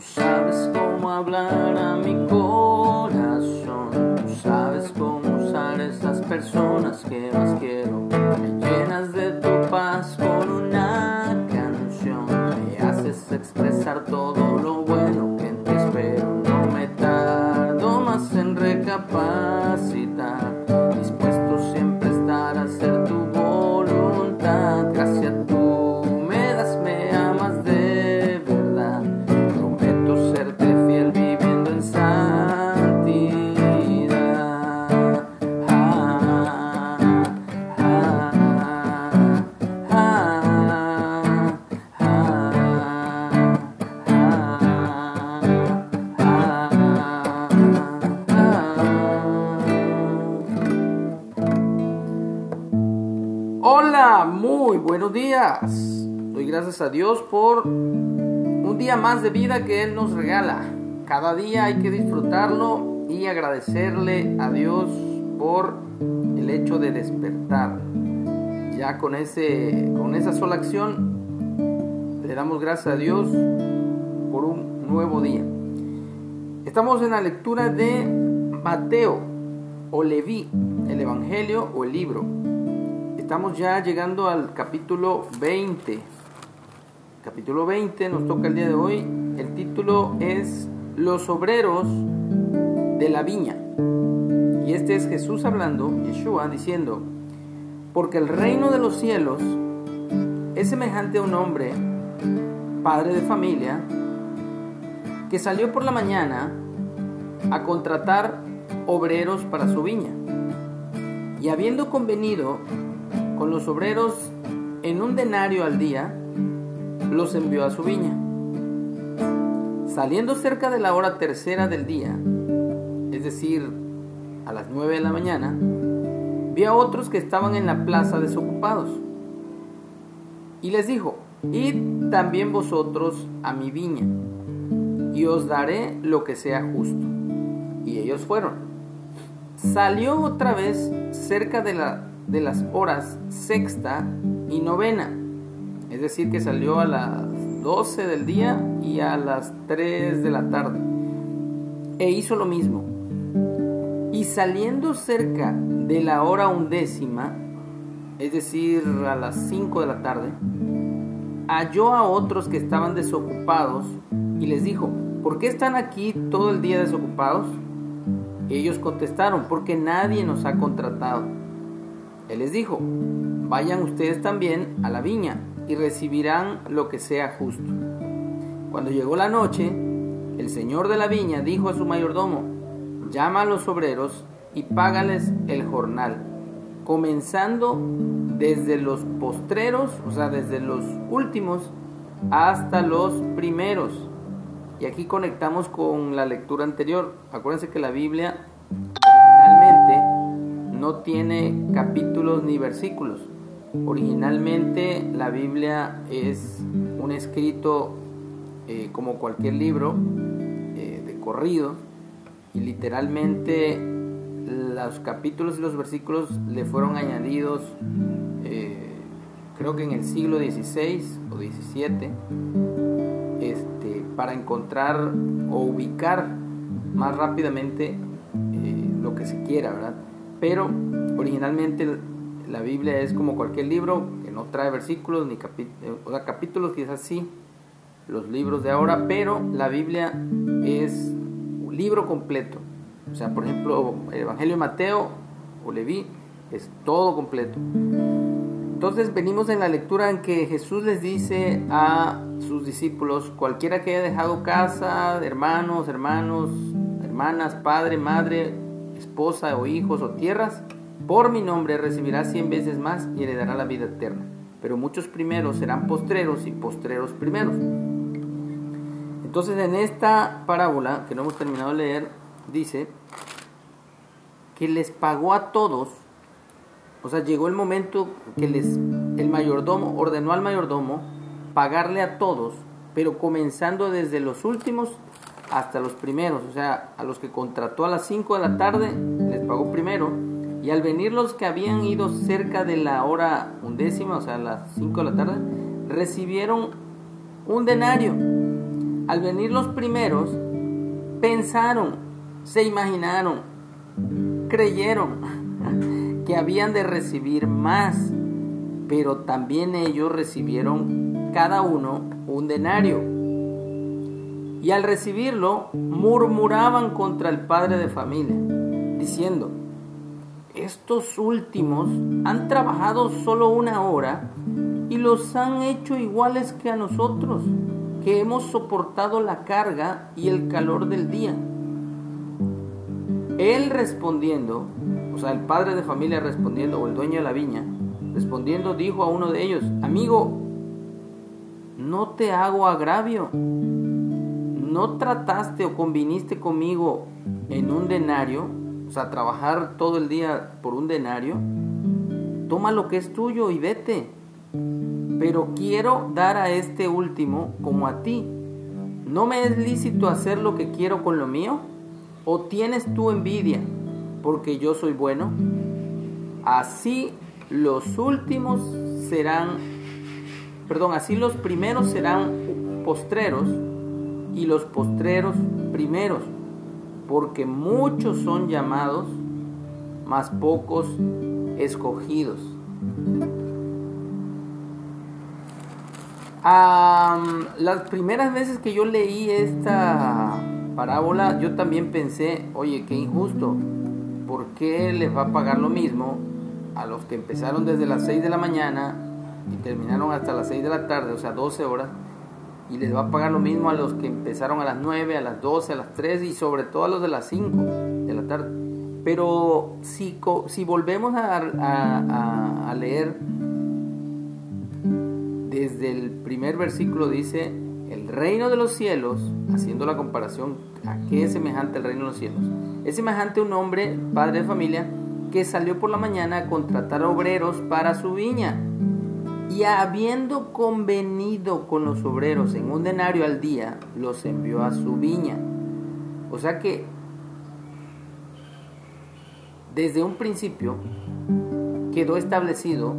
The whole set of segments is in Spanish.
Tú sabes cómo hablar a mi corazón. Tú sabes cómo usar esas personas que más quiero. Me llenas de tu paz con una canción. Me haces expresar todo días. Doy gracias a Dios por un día más de vida que Él nos regala. Cada día hay que disfrutarlo y agradecerle a Dios por el hecho de despertar. Ya con, ese, con esa sola acción le damos gracias a Dios por un nuevo día. Estamos en la lectura de Mateo o Leví, el Evangelio o el libro. Estamos ya llegando al capítulo 20. Capítulo 20 nos toca el día de hoy. El título es Los obreros de la viña. Y este es Jesús hablando, Yeshua, diciendo, porque el reino de los cielos es semejante a un hombre, padre de familia, que salió por la mañana a contratar obreros para su viña. Y habiendo convenido con los obreros en un denario al día, los envió a su viña. Saliendo cerca de la hora tercera del día, es decir, a las nueve de la mañana, vi a otros que estaban en la plaza desocupados. Y les dijo, id también vosotros a mi viña, y os daré lo que sea justo. Y ellos fueron. Salió otra vez cerca de, la, de las horas sexta y novena, es decir, que salió a las 12 del día y a las 3 de la tarde. E hizo lo mismo. Y saliendo cerca de la hora undécima, es decir, a las 5 de la tarde, halló a otros que estaban desocupados y les dijo, ¿por qué están aquí todo el día desocupados? Ellos contestaron, porque nadie nos ha contratado. Él les dijo, vayan ustedes también a la viña y recibirán lo que sea justo. Cuando llegó la noche, el señor de la viña dijo a su mayordomo, llama a los obreros y págales el jornal, comenzando desde los postreros, o sea, desde los últimos hasta los primeros. Y aquí conectamos con la lectura anterior. Acuérdense que la Biblia no tiene capítulos ni versículos. Originalmente la Biblia es un escrito eh, como cualquier libro eh, de corrido y literalmente los capítulos y los versículos le fueron añadidos eh, creo que en el siglo XVI o XVII este, para encontrar o ubicar más rápidamente lo que se quiera, ¿verdad? Pero originalmente la Biblia es como cualquier libro que no trae versículos ni o sea, capítulos, quizás sí, los libros de ahora, pero la Biblia es un libro completo. O sea, por ejemplo, el Evangelio de Mateo o Leví es todo completo. Entonces venimos en la lectura en que Jesús les dice a sus discípulos, cualquiera que haya dejado casa, hermanos, hermanos, hermanas, padre, madre, esposa o hijos o tierras, por mi nombre recibirá cien veces más y heredará la vida eterna. Pero muchos primeros serán postreros y postreros primeros. Entonces en esta parábola que no hemos terminado de leer, dice que les pagó a todos, o sea, llegó el momento que les, el mayordomo ordenó al mayordomo pagarle a todos, pero comenzando desde los últimos hasta los primeros, o sea, a los que contrató a las 5 de la tarde, les pagó primero, y al venir los que habían ido cerca de la hora undécima, o sea, a las 5 de la tarde, recibieron un denario. Al venir los primeros, pensaron, se imaginaron, creyeron que habían de recibir más, pero también ellos recibieron cada uno un denario. Y al recibirlo, murmuraban contra el padre de familia, diciendo, estos últimos han trabajado solo una hora y los han hecho iguales que a nosotros, que hemos soportado la carga y el calor del día. Él respondiendo, o sea, el padre de familia respondiendo, o el dueño de la viña, respondiendo, dijo a uno de ellos, amigo, no te hago agravio, no trataste o conviniste conmigo en un denario, o sea, trabajar todo el día por un denario, toma lo que es tuyo y vete. Pero quiero dar a este último como a ti. ¿No me es lícito hacer lo que quiero con lo mío? ¿O tienes tú envidia porque yo soy bueno? Así los últimos serán, perdón, así los primeros serán postreros y los postreros primeros, porque muchos son llamados, mas pocos escogidos. las primeras veces que yo leí esta parábola, yo también pensé, oye, qué injusto, ¿por qué les va a pagar lo mismo a los que empezaron desde las 6 de la mañana y terminaron hasta las 6 de la tarde, o sea, 12 horas, y les va a pagar lo mismo a los que empezaron a las 9, a las 12, a las 3 y sobre todo a los de las 5 de la tarde? Pero si, si volvemos a, a leer desde el primer versículo dice, el reino de los cielos, haciendo la comparación a qué es semejante el reino de los cielos, es semejante a un hombre, padre de familia, que salió por la mañana a contratar obreros para su viña. Y habiendo convenido con los obreros en un denario al día, los envió a su viña. O sea que desde un principio quedó establecido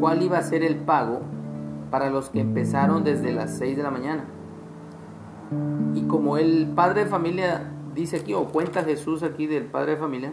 cuál iba a ser el pago para los que empezaron desde las 6 de la mañana. Y como el padre de familia dice aquí, o cuenta Jesús aquí del padre de familia,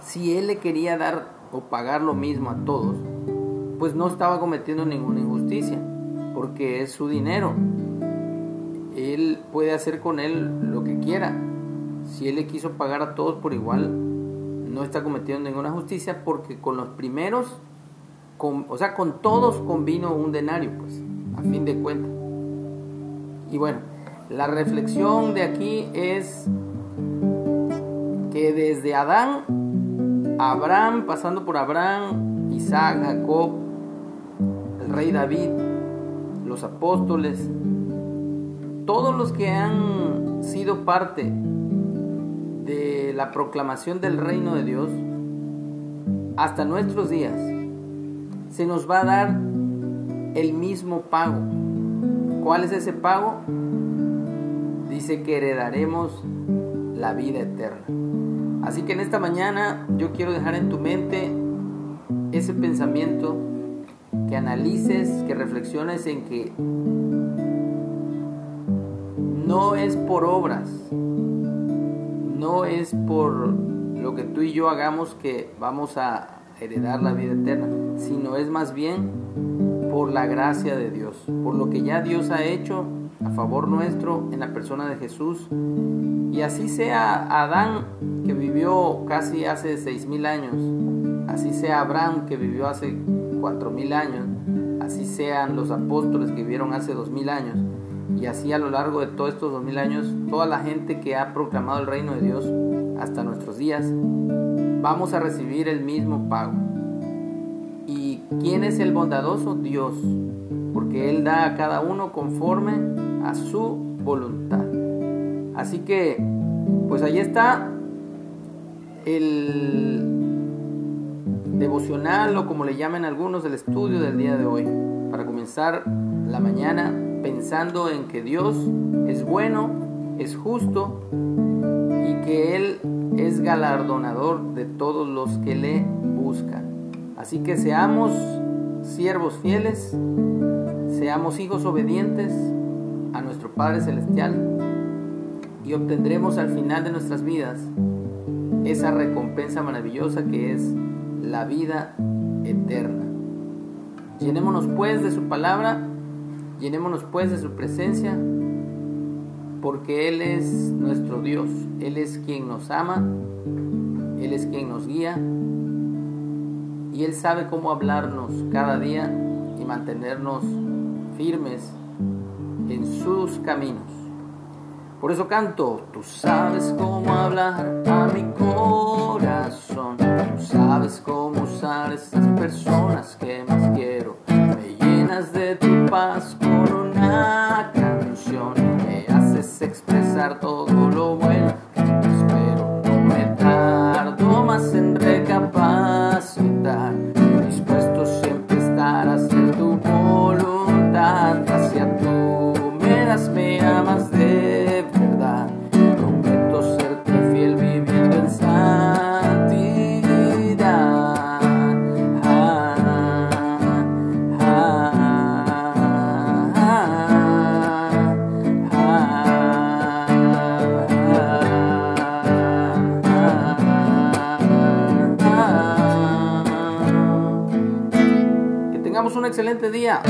si él le quería dar o pagar lo mismo a todos, pues no estaba cometiendo ninguna injusticia, porque es su dinero. Él puede hacer con él lo que quiera. Si él le quiso pagar a todos por igual, no está cometiendo ninguna justicia, porque con los primeros o sea, con todos convino un denario, pues, a fin de cuentas. Y bueno, la reflexión de aquí es que desde Adán, Abraham, pasando por Abraham, Isaac, Jacob, rey David, los apóstoles, todos los que han sido parte de la proclamación del reino de Dios, hasta nuestros días, se nos va a dar el mismo pago. ¿Cuál es ese pago? Dice que heredaremos la vida eterna. Así que en esta mañana yo quiero dejar en tu mente ese pensamiento, que analices, que reflexiones en que no es por obras, no es por lo que tú y yo hagamos que vamos a heredar la vida eterna, sino es más bien por la gracia de Dios, por lo que ya Dios ha hecho a favor nuestro en la persona de Jesús. Y así sea Adán, que vivió casi hace seis mil años, así sea Abraham, que vivió hace cuatro mil años, así sean los apóstoles que vivieron hace dos mil años, y así a lo largo de todos estos dos mil años, toda la gente que ha proclamado el reino de Dios hasta nuestros días, vamos a recibir el mismo pago. ¿Y quién es el bondadoso? Dios, porque Él da a cada uno conforme a su voluntad. Así que, pues ahí está el devocional o como le llaman algunos el estudio del día de hoy, para comenzar la mañana pensando en que Dios es bueno, es justo y que Él es galardonador de todos los que le buscan. Así que seamos siervos fieles, seamos hijos obedientes a nuestro Padre Celestial y obtendremos al final de nuestras vidas esa recompensa maravillosa que es la vida eterna. Llenémonos pues de su palabra, llenémonos pues de su presencia, porque Él es nuestro Dios, Él es quien nos ama, Él es quien nos guía y Él sabe cómo hablarnos cada día y mantenernos firmes en sus caminos. Por eso canto, tú sabes cómo hablar a mi corazón, tú sabes cómo usar esas personas que más quiero, me llenas de tu paz con una canción, me haces expresar todo lo bueno excelente día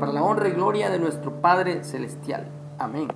para la honra y gloria de nuestro Padre Celestial. Amén.